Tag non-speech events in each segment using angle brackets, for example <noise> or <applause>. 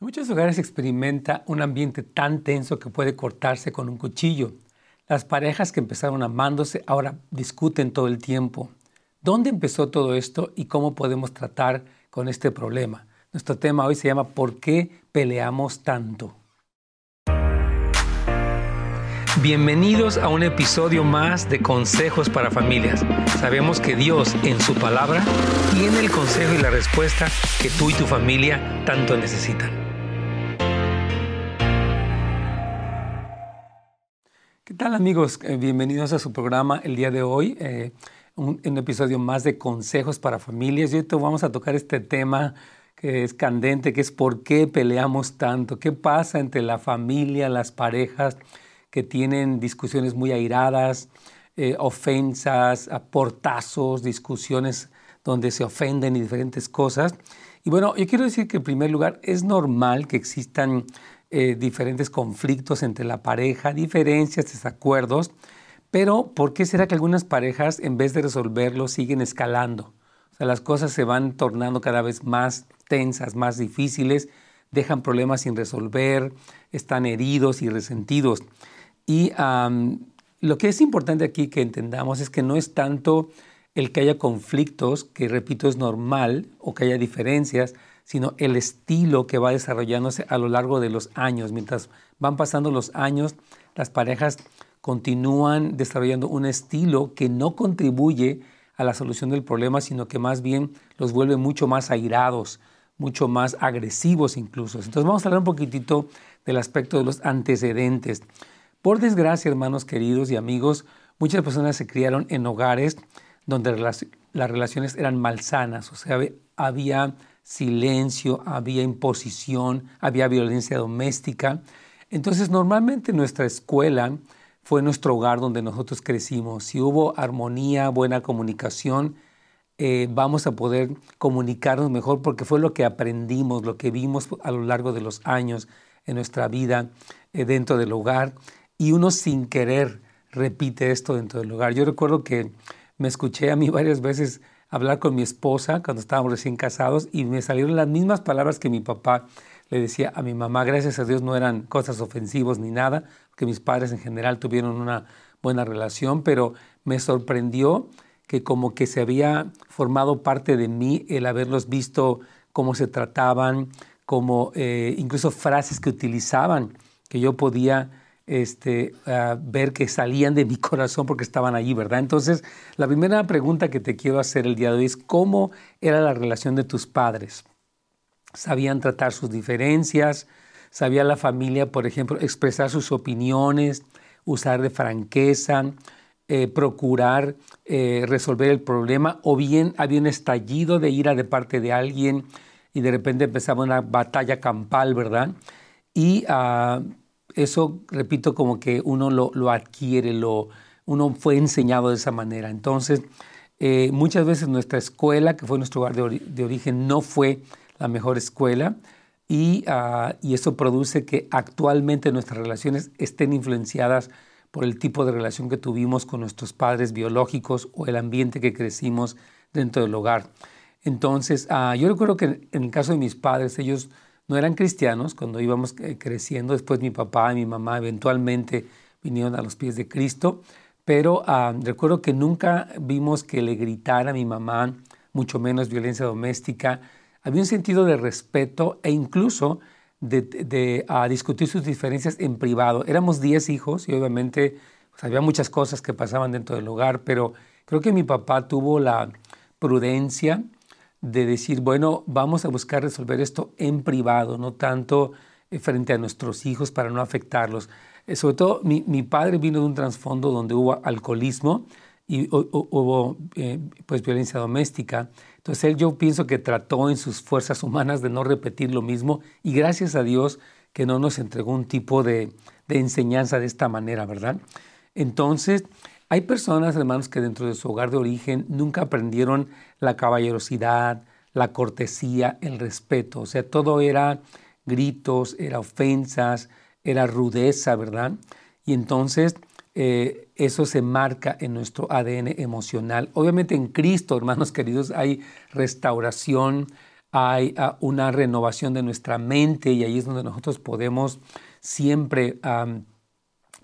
En muchos lugares se experimenta un ambiente tan tenso que puede cortarse con un cuchillo. Las parejas que empezaron amándose ahora discuten todo el tiempo. ¿Dónde empezó todo esto y cómo podemos tratar con este problema? Nuestro tema hoy se llama ¿Por qué peleamos tanto? Bienvenidos a un episodio más de Consejos para Familias. Sabemos que Dios en su palabra tiene el consejo y la respuesta que tú y tu familia tanto necesitan. ¿Qué tal amigos? Eh, bienvenidos a su programa el día de hoy, eh, un, episodio más de consejos para familias. Y hoy vamos a tocar este tema que es candente, que es por qué peleamos tanto, qué pasa entre la familia, las parejas que tienen discusiones muy airadas, eh, ofensas, portazos, discusiones donde se ofenden y diferentes cosas. Y bueno, yo quiero decir que en primer lugar es normal que existan eh, diferentes conflictos entre la pareja, diferencias, desacuerdos, pero ¿por qué será que algunas parejas en vez de resolverlo siguen escalando? O sea, las cosas se van tornando cada vez más tensas, más difíciles, dejan problemas sin resolver, están heridos y resentidos. Y lo que es importante aquí que entendamos es que no es tanto el que haya conflictos, que repito es normal, o que haya diferencias, sino el estilo que va desarrollándose a lo largo de los años. Mientras van pasando los años, las parejas continúan desarrollando un estilo que no contribuye a la solución del problema, sino que más bien los vuelve mucho más airados, mucho más agresivos incluso. Entonces vamos a hablar un poquitito del aspecto de los antecedentes. Por desgracia, hermanos queridos y amigos, muchas personas se criaron en hogares donde las relaciones eran malsanas, o sea, había silencio, había imposición, había violencia doméstica. Entonces, normalmente nuestra escuela fue nuestro hogar donde nosotros crecimos. Si hubo armonía, buena comunicación, eh, vamos a poder comunicarnos mejor porque fue lo que aprendimos, lo que vimos a lo largo de los años en nuestra vida eh, dentro del hogar. Y uno sin querer repite esto dentro del hogar. Yo recuerdo que me escuché a mí <laughs> varias veces hablar con mi esposa cuando estábamos recién casados y me salieron las mismas palabras que mi papá le decía a mi mamá. Gracias a Dios no eran cosas ofensivas ni nada, porque mis padres en general tuvieron una buena relación, pero me sorprendió que como que se había formado parte de mí el haberlos visto cómo se trataban, como eh, incluso frases que utilizaban que yo podía este, ver que salían de mi <laughs> corazón porque estaban allí, ¿verdad? Entonces, la primera pregunta que te quiero hacer el día de hoy es, ¿cómo era la relación de tus padres? ¿Sabían tratar sus diferencias? ¿Sabía la familia, por ejemplo, expresar sus opiniones, usar de franqueza, eh, procurar eh, resolver el problema? ¿O bien había un estallido de ira de parte de alguien y de repente empezaba una batalla campal, ¿verdad? Y uh, eso, repito, como que uno lo, adquiere, lo, uno fue enseñado de esa manera. Entonces, eh, muchas veces nuestra escuela, que fue nuestro lugar de, origen, no fue la mejor escuela y, uh, y, eso produce que actualmente nuestras relaciones estén influenciadas por el tipo de relación que tuvimos con nuestros padres biológicos o el ambiente que crecimos dentro del hogar. Entonces, uh, yo recuerdo que en el caso de mis padres, ellos no eran cristianos cuando íbamos eh, creciendo. Después mi papá y mi mamá eventualmente vinieron a los pies de Cristo, pero ah, recuerdo que nunca vimos que le gritara a mi mamá, mucho menos violencia doméstica. Había un sentido de respeto e incluso de, ah, discutir sus diferencias en privado. Éramos 10 hijos y obviamente pues, había muchas cosas que pasaban dentro del hogar, pero creo que mi papá tuvo la prudencia de decir, bueno, vamos a buscar resolver esto en privado, no tanto eh, frente a nuestros hijos para no afectarlos. Eh, sobre todo, mi, padre vino de un trasfondo donde hubo alcoholismo y hubo eh, pues violencia doméstica. Entonces él yo pienso que trató en sus fuerzas humanas de no repetir lo mismo y gracias a Dios que no nos entregó un tipo de, de enseñanza de esta manera, ¿verdad? Entonces, hay personas, hermanos, que dentro de su hogar de origen nunca aprendieron la caballerosidad, la cortesía, el respeto. O sea, todo era gritos, era ofensas, era rudeza, ¿verdad? Y entonces eh, eso se marca en nuestro ADN emocional. Obviamente en Cristo, hermanos <laughs> queridos, hay restauración, hay ah, una renovación de nuestra mente y ahí es donde nosotros podemos siempre,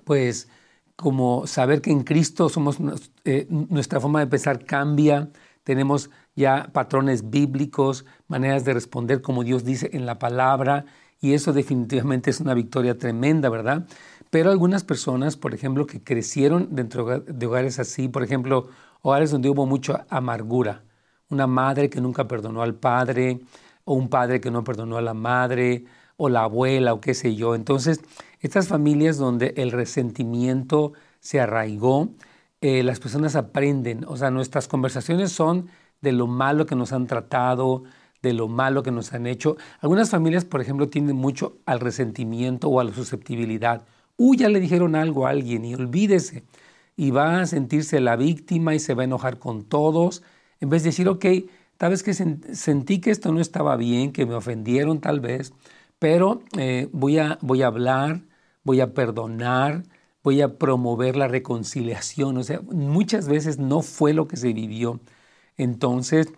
pues, como saber que en Cristo somos, eh, nuestra forma de pensar cambia, tenemos ya patrones bíblicos, maneras de responder como Dios dice en la palabra, y eso definitivamente es una victoria tremenda, ¿verdad? Pero algunas personas, por ejemplo, que crecieron dentro de hogares así, por ejemplo, hogares donde hubo mucha amargura, una madre que nunca perdonó al padre, o un padre que no perdonó a la madre, o la abuela, o qué sé yo. Entonces, estas familias donde el resentimiento se arraigó, eh, las personas aprenden, o sea, nuestras conversaciones son de lo malo que nos han tratado, de lo malo que nos han hecho. Algunas familias, por ejemplo, tienden mucho al resentimiento o a la susceptibilidad. Uy, ya le dijeron algo a alguien y olvídese. Y va a sentirse la víctima y se va a enojar con todos, en vez de decir, ok, tal vez que sentí que esto no estaba bien, que me ofendieron tal vez, pero eh, voy, a, voy a hablar, voy a perdonar, voy a promover la reconciliación. O sea, muchas veces no fue lo que se vivió. Entonces,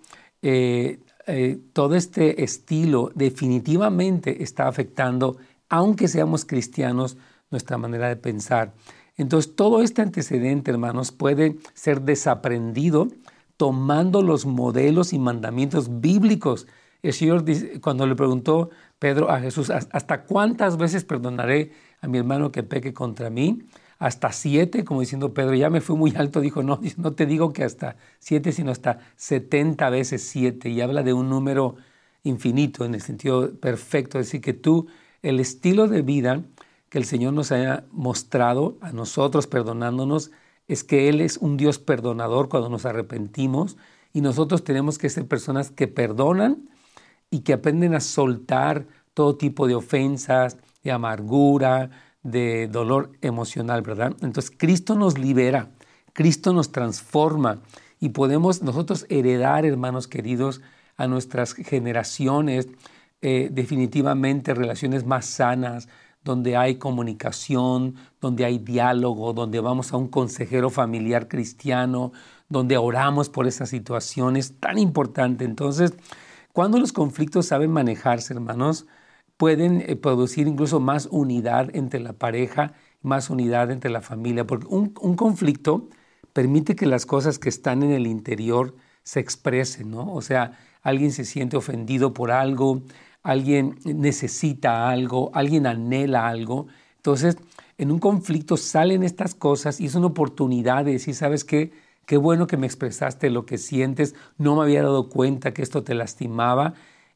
eh, eh, todo este estilo definitivamente está afectando, aunque seamos cristianos, nuestra manera de pensar. Entonces, todo este antecedente, hermanos, puede ser desaprendido tomando los modelos y mandamientos bíblicos. El Señor, cuando le preguntó Pedro a Jesús, ¿hasta cuántas veces perdonaré a mi hermano que peque contra mí? hasta siete, como diciendo Pedro, ya me fui muy alto, dijo, no, no te digo que hasta siete, sino hasta setenta veces siete, y habla de un número infinito en el sentido perfecto, es decir, que tú, el estilo de vida que el Señor nos haya mostrado a nosotros, perdonándonos, es que Él es un Dios perdonador cuando nos arrepentimos, y nosotros tenemos que ser personas que perdonan y que aprenden a soltar todo tipo de ofensas, de amargura, de dolor emocional, ¿verdad? Entonces Cristo nos libera, Cristo nos transforma y podemos nosotros heredar, hermanos queridos, a nuestras generaciones eh, definitivamente relaciones más sanas, donde hay comunicación, donde hay diálogo, donde vamos a un consejero familiar cristiano, donde oramos por esas situaciones tan importante. Entonces, cuando los conflictos saben manejarse, hermanos, pueden eh, producir incluso más unidad entre la pareja, más unidad entre la familia, porque un, conflicto permite que las cosas que están en el interior se expresen, ¿no? O sea, alguien se siente ofendido por algo, alguien necesita algo, alguien anhela algo. Entonces, en un conflicto salen estas cosas y es una oportunidad de decir, ¿sabes qué? Qué bueno que me expresaste lo que sientes, no me había dado cuenta que esto te lastimaba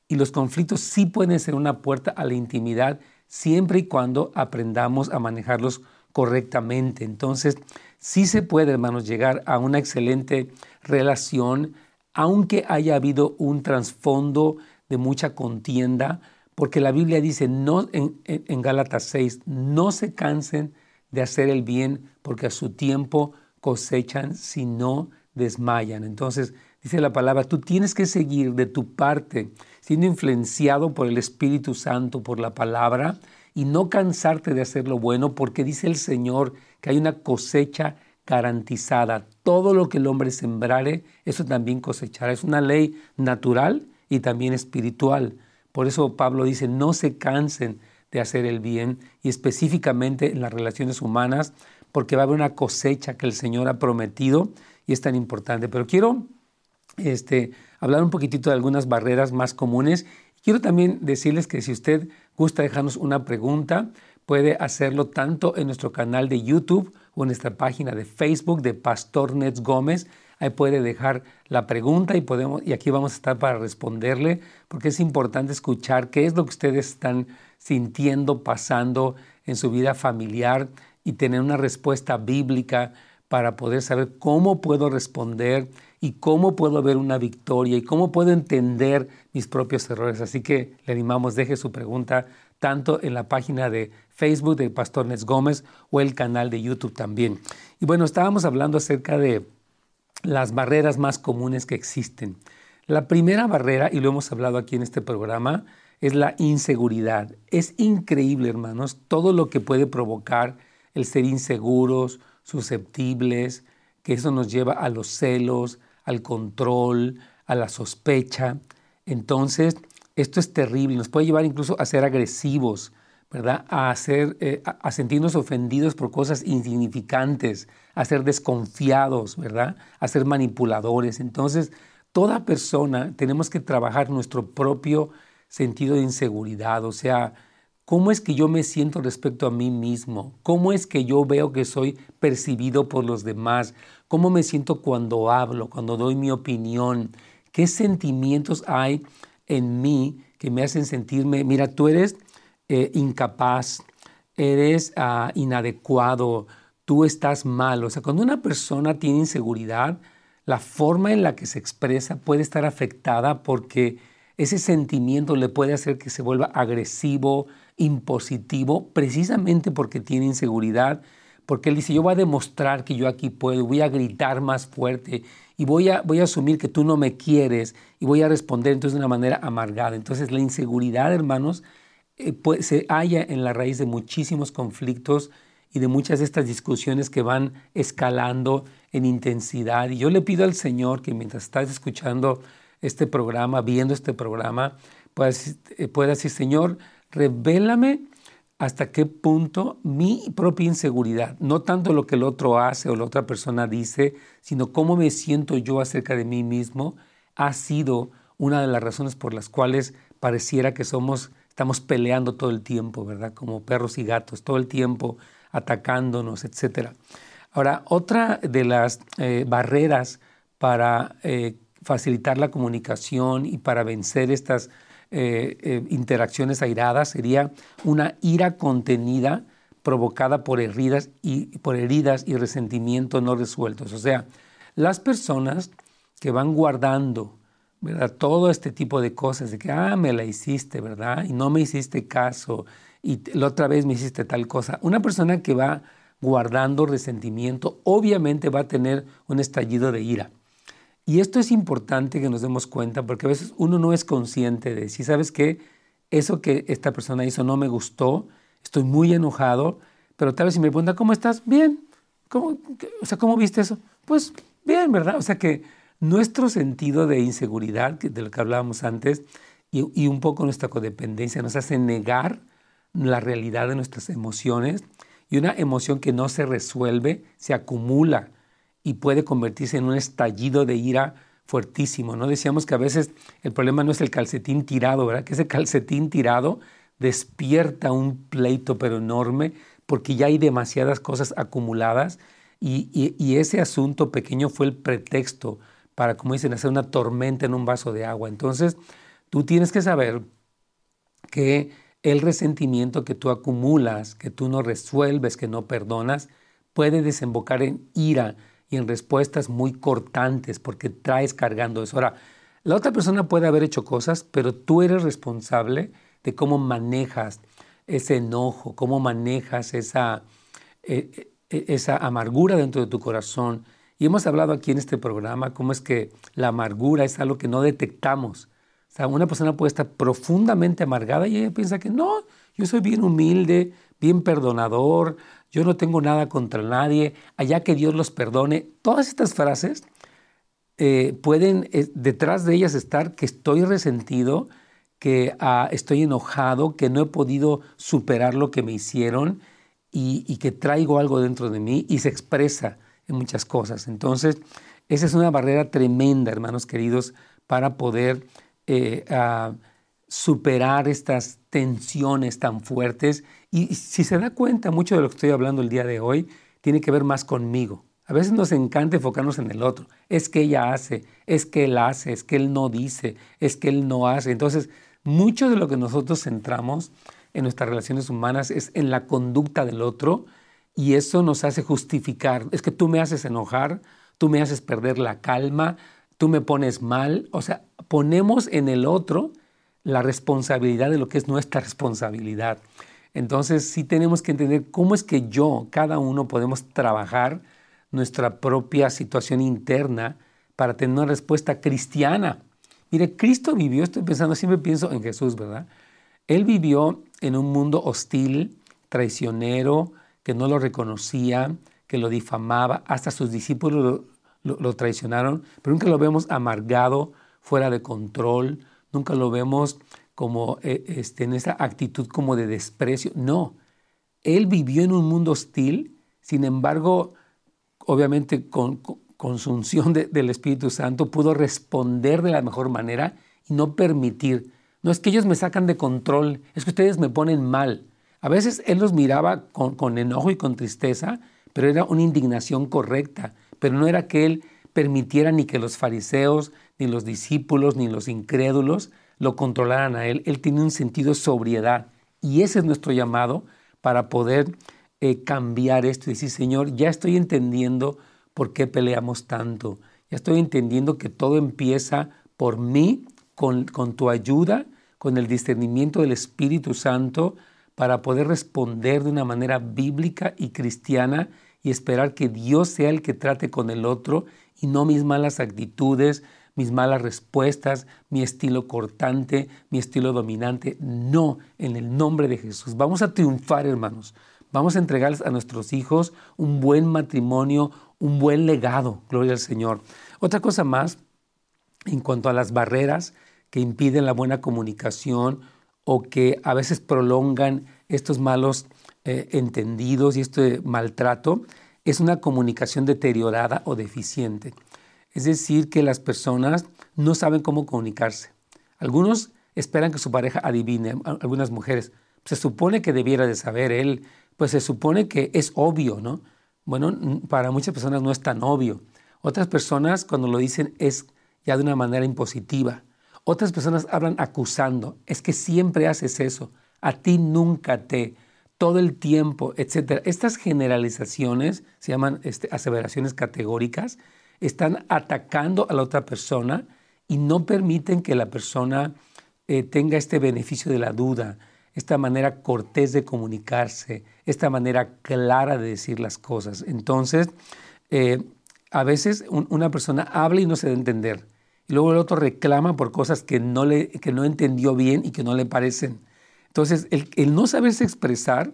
y los conflictos sí pueden ser una puerta a la intimidad siempre y cuando aprendamos a manejarlos correctamente. Entonces, sí se puede, hermanos, llegar a una excelente relación, aunque haya habido un trasfondo de mucha contienda, porque la Biblia dice no, en, en Gálatas 6, no se cansen de hacer el bien, porque a su tiempo cosechan si no desmayan. Entonces, dice la palabra, tú tienes que seguir de tu parte siendo influenciado por el Espíritu Santo, por la palabra, y no cansarte de hacer lo bueno, porque dice el Señor que hay una cosecha garantizada. Todo lo que el hombre sembrare, eso también cosechará. Es una ley natural y también espiritual. Por eso Pablo dice, no se cansen de hacer el bien, y específicamente en las relaciones humanas, porque va a haber una cosecha que el Señor ha prometido y es tan importante. Pero quiero este, hablar un poquitito de algunas barreras más comunes. Quiero también decirles que si usted gusta dejarnos una pregunta, puede hacerlo tanto en nuestro canal de YouTube o en nuestra página de Facebook de Pastor Nets Gómez. Ahí puede dejar la pregunta y, podemos, y aquí vamos a estar para responderle, porque es importante escuchar qué es lo que ustedes están sintiendo, pasando en su vida familiar y tener una respuesta bíblica para poder saber cómo puedo responder y cómo puedo ver una victoria y cómo puedo entender mis propios errores. Así que le animamos, deje su pregunta tanto en la página de Facebook de Pastor Nes Gómez o el canal de YouTube también. Y bueno, estábamos hablando acerca de las barreras más comunes que existen. La primera barrera, y lo hemos hablado aquí en este programa, es la inseguridad. Es increíble, hermanos, todo lo que puede provocar el ser inseguros, susceptibles, que eso nos lleva a los celos, al control, a la sospecha. Entonces, esto es terrible, nos puede llevar incluso a ser agresivos, ¿verdad? A, eh, a sentirnos ofendidos por cosas insignificantes, a ser desconfiados, ¿verdad? A ser manipuladores. Entonces, toda persona tenemos que trabajar nuestro propio sentido de inseguridad, o sea, ¿Cómo es que yo me siento respecto a mí mismo? ¿Cómo es que yo veo que soy percibido por los demás? ¿Cómo me siento cuando hablo, cuando doy mi opinión? ¿Qué sentimientos hay en mí que me hacen sentirme, mira, tú eres eh, incapaz, eres ah, inadecuado, tú estás mal? O sea, cuando una persona tiene inseguridad, la forma en la que se expresa puede estar afectada porque ese sentimiento le puede hacer que se vuelva agresivo, impositivo precisamente porque tiene inseguridad, porque él dice, yo voy a demostrar que yo aquí puedo, voy a gritar más fuerte y voy a, voy a asumir que tú no me quieres y voy a responder entonces de una manera amargada. Entonces la inseguridad, hermanos, eh, se halla en la raíz de muchísimos conflictos y de muchas de estas discusiones que van escalando en intensidad. Y yo le pido al Señor que mientras estás escuchando este programa, viendo este programa, puedas, eh, puedas decir, Señor, revélame hasta qué punto mi propia inseguridad, no tanto lo que el otro hace o la otra persona dice, sino cómo me siento yo acerca de mí mismo, ha sido una de las razones por las cuales pareciera que somos, estamos peleando todo el tiempo, ¿verdad? Como perros y gatos, todo el tiempo atacándonos, etc. Ahora, otra de las eh, barreras para eh, facilitar la comunicación y para vencer estas eh, eh, interacciones airadas, sería una ira contenida provocada por heridas, y, por heridas y resentimientos no resueltos. O sea, las personas que van guardando ¿verdad? todo este tipo de cosas, de que, ah, me la hiciste, ¿verdad? Y no me hiciste caso, y la otra vez me hiciste tal cosa. Una persona que va guardando resentimiento, obviamente va a tener un estallido de ira. Y esto es importante que nos demos cuenta porque a veces uno no es consciente de si sabes que eso que esta persona hizo no me gustó, estoy muy enojado, pero tal vez si me pregunta, ¿cómo estás? Bien. ¿Cómo, o sea, ¿cómo viste eso? Pues bien, ¿verdad? O sea que nuestro sentido de inseguridad, de lo que hablábamos antes, y, y un poco nuestra codependencia nos hace negar la realidad de nuestras emociones y una emoción que no se resuelve se acumula y puede convertirse en un estallido de ira fuertísimo. ¿no? Decíamos que a veces el problema no es el calcetín tirado, ¿verdad? Que ese calcetín tirado despierta un pleito pero enorme porque ya hay demasiadas cosas acumuladas y, y, ese asunto pequeño fue el pretexto para, como dicen, hacer una tormenta en un vaso de agua. Entonces, tú tienes que saber que el resentimiento que tú acumulas, que tú no resuelves, que no perdonas, puede desembocar en ira, y en respuestas muy cortantes porque traes cargando eso. Ahora, la otra persona puede haber hecho cosas, pero tú eres responsable de cómo manejas ese enojo, cómo manejas esa, eh, eh, esa amargura dentro de tu corazón. Y hemos hablado aquí en este programa cómo es que la amargura es algo que no detectamos. O sea, una persona puede estar profundamente amargada y ella piensa que no, yo soy bien humilde, bien perdonador, yo no tengo nada contra nadie, allá que Dios los perdone. Todas estas frases eh, pueden eh, detrás de ellas estar que estoy resentido, que ah, estoy enojado, que no he podido superar lo que me hicieron y, que traigo algo dentro de mí y se expresa en muchas cosas. Entonces, esa es una barrera tremenda, hermanos queridos, para poder eh, ah, superar estas tensiones tan fuertes. Y si se da cuenta, mucho de lo que estoy hablando el día de hoy tiene que ver más conmigo. A veces nos encanta enfocarnos en el otro. Es que ella hace, es que él hace, es que él no dice, es que él no hace. Entonces, mucho de lo que nosotros centramos en nuestras relaciones humanas es en la conducta del otro y eso nos hace justificar. Es que tú me haces enojar, tú me haces perder la calma, tú me pones mal. O sea, ponemos en el otro la responsabilidad de lo que es nuestra responsabilidad. Entonces sí tenemos que entender cómo es que yo, cada uno podemos trabajar nuestra propia situación interna para tener una respuesta cristiana. Mire, Cristo vivió, estoy pensando, siempre pienso en Jesús, ¿verdad? Él vivió en un mundo hostil, traicionero, que no lo reconocía, que lo difamaba, hasta sus discípulos lo, lo traicionaron, pero nunca lo vemos amargado, fuera de control, nunca lo vemos como eh, este, en esa actitud como de desprecio. No, él vivió en un mundo hostil, sin embargo, obviamente con, su unción del Espíritu Santo pudo responder de la mejor manera y no permitir. No es que ellos me sacan de control, es que ustedes me ponen mal. A veces él los miraba con, con enojo y con tristeza, pero era una indignación correcta, pero no era que él permitiera ni que los fariseos, ni los discípulos, ni los incrédulos lo controlaran a él. Él tiene un sentido de sobriedad y ese es nuestro llamado para poder eh, cambiar esto y decir, Señor, ya estoy entendiendo por qué peleamos tanto. Ya estoy entendiendo que todo empieza por mí, con, con tu ayuda, con el discernimiento del Espíritu Santo, para poder responder de una manera bíblica y cristiana y esperar que Dios sea el que trate con el otro y no mis malas actitudes, mis malas respuestas, mi estilo cortante, mi estilo dominante. No, en el nombre de Jesús. Vamos a triunfar, hermanos. Vamos a entregarles a nuestros hijos un buen matrimonio, un buen legado. Gloria al Señor. Otra cosa más, en cuanto a las barreras que impiden la buena comunicación o que a veces prolongan estos malos eh, entendidos y este maltrato, es una comunicación deteriorada o deficiente. Es decir, que las personas no saben cómo comunicarse. Algunos esperan que su pareja adivine, algunas mujeres. Se supone que debiera de saber él, pues se supone que es obvio, ¿no? Bueno, para muchas personas no es tan obvio. Otras personas cuando lo dicen es ya de una manera impositiva. Otras personas hablan acusando, es que siempre haces eso, a ti nunca te, todo el tiempo, etc. Estas generalizaciones se llaman este, aseveraciones categóricas están atacando a la otra persona y no permiten que la persona eh, tenga este beneficio de la duda, esta manera cortés de comunicarse, esta manera clara de decir las cosas. Entonces, eh, a veces una persona habla y no se da a entender. Y luego el otro reclama por cosas que no, le, que no entendió bien y que no le parecen. Entonces, el, no saberse expresar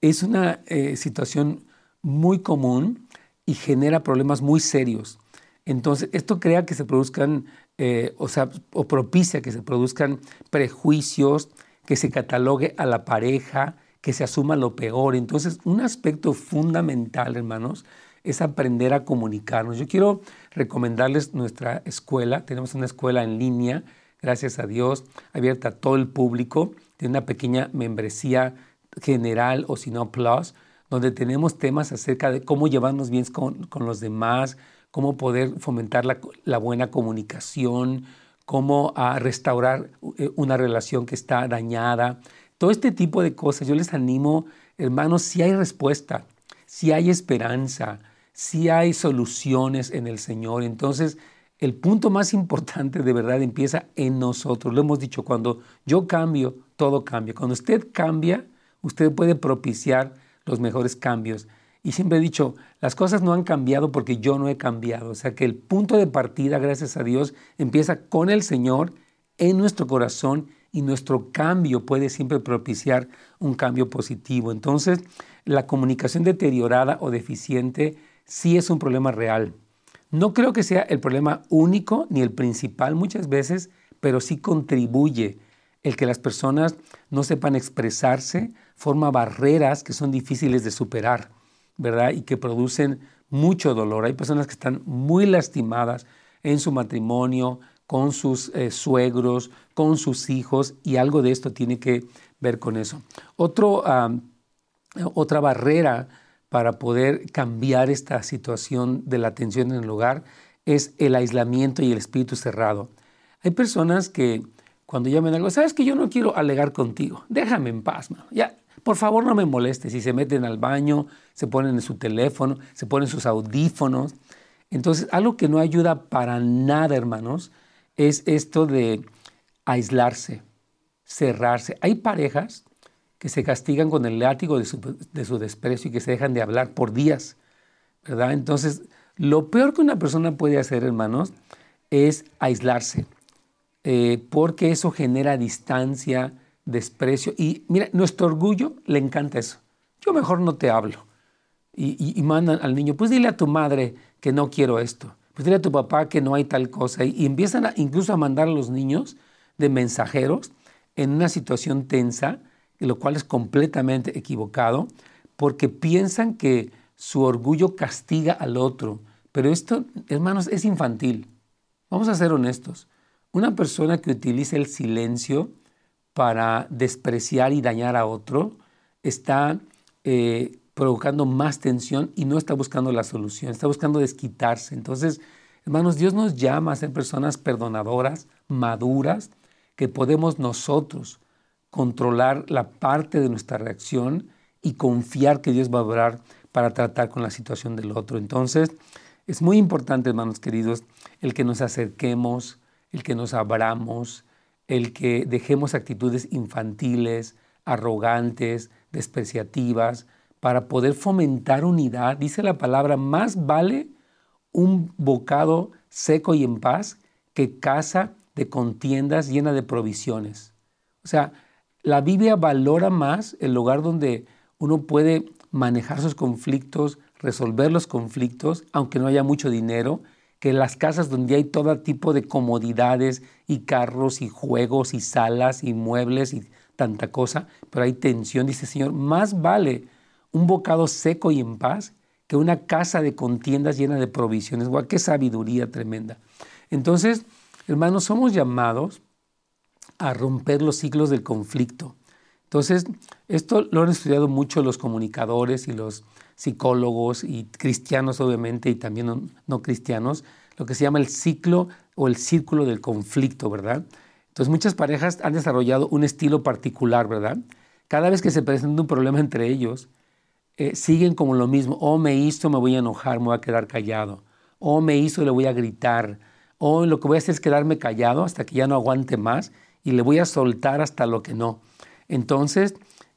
es una eh, situación muy común y genera problemas muy serios. Entonces, esto crea que se produzcan, eh, o sea, o propicia que se produzcan prejuicios, que se catalogue a la pareja, que se asuma lo peor. Entonces, un aspecto fundamental, hermanos, es aprender a comunicarnos. Yo quiero recomendarles nuestra escuela. Tenemos una escuela en línea, gracias a Dios, abierta a todo el público. Tiene una pequeña membresía general o si no plus, donde tenemos temas acerca de cómo llevarnos bien con, los demás, cómo poder fomentar la, buena comunicación, cómo a ah, restaurar eh, una relación que está dañada. Todo este tipo de cosas, yo les animo, hermanos, si hay respuesta, si hay esperanza, si hay soluciones en el Señor. Entonces, el punto más importante de verdad empieza en nosotros. Lo hemos dicho, cuando yo cambio, todo cambia. Cuando usted cambia, usted puede propiciar los mejores cambios. Y siempre he dicho, las cosas no han cambiado porque yo no he cambiado. O sea que el punto de partida, gracias a Dios, empieza con el Señor en nuestro corazón y nuestro cambio puede siempre propiciar un cambio positivo. Entonces, la comunicación deteriorada o deficiente sí es un problema real. No creo que sea el problema único ni el principal muchas veces, pero sí contribuye el que las personas no sepan expresarse forma barreras que son difíciles de superar, ¿verdad? Y que producen mucho dolor. Hay personas que están muy lastimadas en su matrimonio, con sus eh, suegros, con sus hijos, y algo de esto tiene que ver con eso. Otra barrera para poder cambiar esta situación de la tensión en el hogar es el aislamiento y el espíritu cerrado. Hay personas que cuando llamen algo, sabes que yo no quiero alegar contigo, déjame en paz, ya por favor no me molestes si se meten al baño, se ponen en su teléfono, se ponen sus audífonos. Entonces, algo que no ayuda para nada, hermanos, es esto de aislarse, cerrarse. Hay parejas que se castigan con el látigo de su, desprecio y que se dejan de hablar por días, ¿verdad? Entonces, lo peor que una persona puede hacer, hermanos, es aislarse, eh, porque eso genera distancia, desprecio. Y mira, nuestro orgullo le encanta eso. Yo mejor no te hablo. Y, mandan al niño, pues dile a tu madre que no quiero esto. Pues dile a tu papá que no hay tal cosa. Y, empiezan incluso a mandar a los niños de mensajeros en una situación tensa, lo cual es completamente equivocado, porque piensan que su orgullo castiga al otro. Pero esto, hermanos, es infantil. Vamos a ser honestos. Una persona que utiliza el silencio para despreciar y dañar a otro está eh, provocando más tensión y no está buscando la solución, está buscando desquitarse. Entonces, hermanos, Dios nos llama a ser personas perdonadoras, maduras, que podemos nosotros controlar la parte de nuestra reacción y confiar que Dios va a obrar para tratar con la situación del otro. Entonces, es muy importante, hermanos queridos, el que nos acerquemos, el que nos abramos, el que dejemos actitudes infantiles, arrogantes, despreciativas, para poder fomentar unidad. Dice la palabra, más vale un bocado seco y en paz que casa de contiendas llena de provisiones. O sea, la Biblia valora más el lugar donde uno puede manejar sus conflictos, resolver los conflictos, aunque no haya mucho dinero, que las casas donde hay todo tipo de comodidades y carros y juegos y salas y muebles y tanta cosa, pero hay tensión, dice Señor, más vale un bocado seco y en paz que una casa de contiendas llena de provisiones. Guau, qué sabiduría tremenda. Entonces, hermanos, somos llamados a romper los ciclos del conflicto. Entonces, esto lo han estudiado mucho los comunicadores y los psicólogos y cristianos, obviamente, y también no, cristianos, lo que se llama el ciclo o el círculo del conflicto, ¿verdad? Entonces, muchas parejas han desarrollado un estilo particular, ¿verdad? Cada vez que se presenta un problema entre ellos, eh, siguen como lo mismo. O me hizo, me voy a enojar, me voy a quedar callado. O me hizo, le voy a gritar. O lo que voy a hacer es quedarme callado hasta que ya no aguante más y le voy a soltar hasta lo que no. Entonces,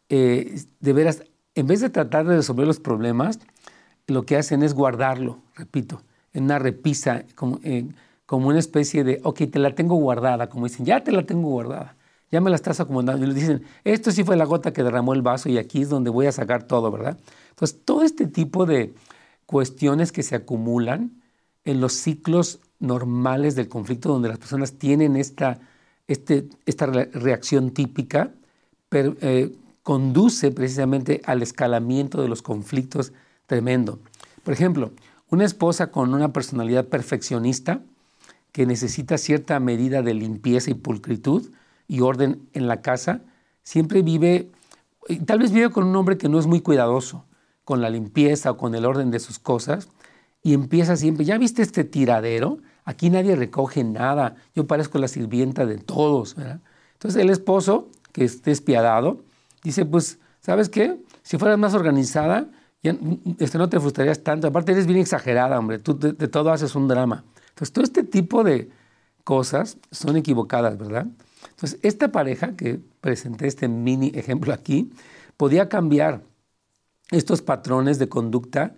eh, de veras, en vez de tratar de resolver los problemas, lo que hacen es guardarlo, repito, en una repisa, como, eh, como una especie de, ok, te la tengo guardada, como dicen, ya te la tengo guardada, ya me la estás acomodando. Y le dicen, esto sí fue la gota que derramó el vaso y aquí es donde voy a sacar todo, ¿verdad? Entonces, todo este tipo de cuestiones que se acumulan en los ciclos normales del conflicto, donde las personas tienen esta este, esta reacción típica eh, conduce precisamente al escalamiento de los conflictos tremendo. Por ejemplo, una esposa con una personalidad perfeccionista que necesita cierta medida de limpieza y pulcritud y orden en la casa, siempre vive, tal vez vive con un hombre que no es muy cuidadoso con la limpieza o con el orden de sus cosas, y empieza siempre, ¿ya viste este tiradero? Aquí nadie recoge nada. Yo parezco la sirvienta de todos. Entonces el esposo, que es despiadado, dice, pues, ¿sabes qué? Si fueras más organizada, ya, este, no te frustrarías tanto. Aparte eres bien exagerada, hombre. Tú de, de todo haces un drama. Entonces todo este tipo de cosas son equivocadas, ¿verdad? Entonces esta pareja que presenté este mini ejemplo aquí, podía cambiar estos patrones de conducta,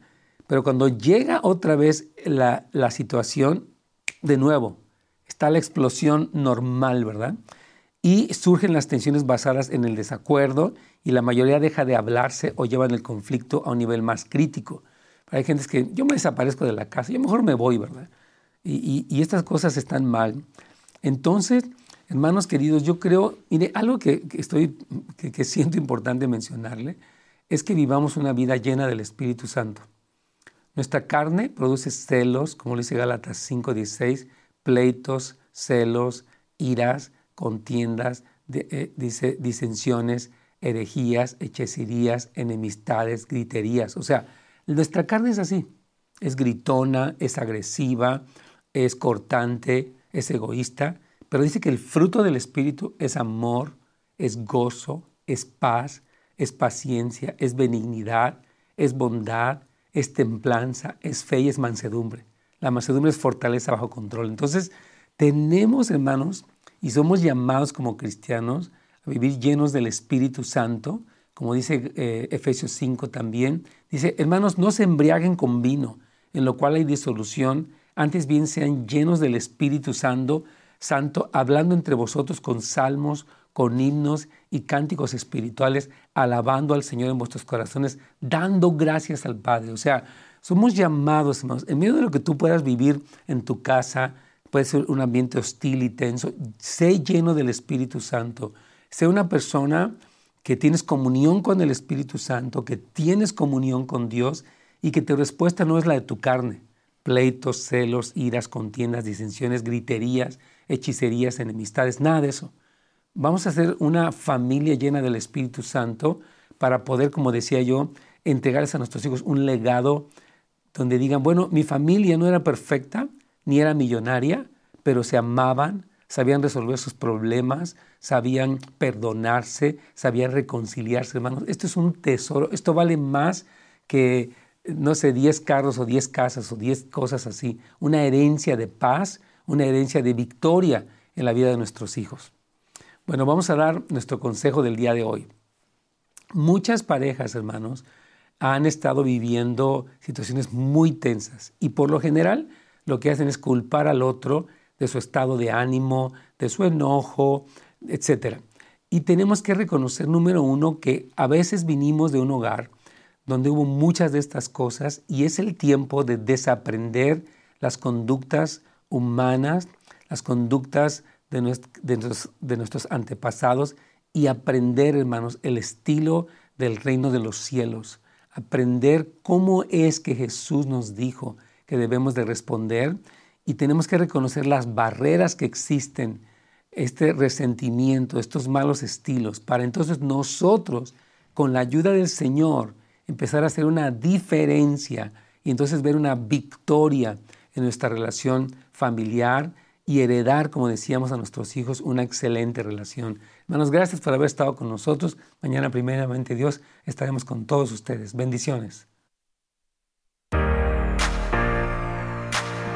pero cuando llega otra vez la, la situación, de nuevo, está la explosión normal, ¿verdad? Y surgen las tensiones basadas en el desacuerdo y la mayoría deja de hablarse o llevan el conflicto a un nivel más crítico. hay gente que yo me desaparezco de la casa, yo mejor me voy, ¿verdad? Y, estas cosas están mal. Entonces, hermanos queridos, yo creo, mire, algo que, estoy, que siento importante mencionarle es que vivamos una vida llena del Espíritu Santo. Nuestra carne produce celos, como lo dice Gálatas 5:16, pleitos, celos, iras, contiendas, eh, dice, disensiones, herejías, hechicerías, enemistades, griterías. O sea, nuestra carne es así. Es gritona, es agresiva, es cortante, es egoísta, pero dice que el fruto del Espíritu es amor, es gozo, es paz, es paciencia, es benignidad, es bondad, es templanza, es fe y es mansedumbre. La mansedumbre es fortaleza bajo control. Entonces, tenemos, hermanos, y somos llamados como cristianos a vivir llenos del Espíritu Santo, como dice eh, Efesios 5 también. Dice, hermanos, no se embriaguen con vino, en lo cual hay disolución, antes bien sean llenos del Espíritu Santo, Santo, hablando entre vosotros con salmos, con himnos y cánticos espirituales, alabando al Señor en vuestros corazones, dando gracias al Padre. O sea, somos llamados, hermanos, en medio de lo que tú puedas vivir en tu casa, puede ser un ambiente hostil y tenso, sé lleno del Espíritu Santo. Sea una persona que tienes comunión con el Espíritu Santo, que tienes comunión con Dios y que tu respuesta no es la de tu carne. Pleitos, celos, iras, contiendas, disensiones, griterías, hechicerías, enemistades, nada de eso. Vamos a ser una familia llena del Espíritu Santo para poder, como decía yo, entregarles a nuestros hijos un legado donde digan, bueno, mi familia no era perfecta, ni era millonaria, pero se amaban, sabían resolver sus problemas, sabían perdonarse, sabían reconciliarse, hermanos. Esto es un tesoro, esto vale más que, no sé, 10 carros o 10 casas o 10 cosas así. Una herencia de paz, una herencia de victoria en la vida de nuestros hijos. Bueno, vamos a dar nuestro consejo del día de hoy. Muchas parejas, hermanos, han estado viviendo situaciones muy tensas y por lo general lo que hacen es culpar al otro de su estado de ánimo, de su enojo, etc. Y tenemos que reconocer, número uno, que a veces vinimos de un hogar donde hubo muchas de estas cosas y es el tiempo de desaprender las conductas humanas, las conductas de, nuestros, de nuestros antepasados y aprender, hermanos, el estilo del reino de los cielos. Aprender cómo es que Jesús nos dijo que debemos de responder y tenemos que reconocer las barreras que existen, este resentimiento, estos malos estilos, para entonces nosotros, con la ayuda del Señor, empezar a hacer una diferencia y entonces ver una victoria en nuestra relación familiar y heredar, como decíamos, a nuestros hijos una excelente relación. Hermanos, gracias por haber estado con nosotros. Mañana, primeramente Dios, estaremos con todos ustedes. Bendiciones.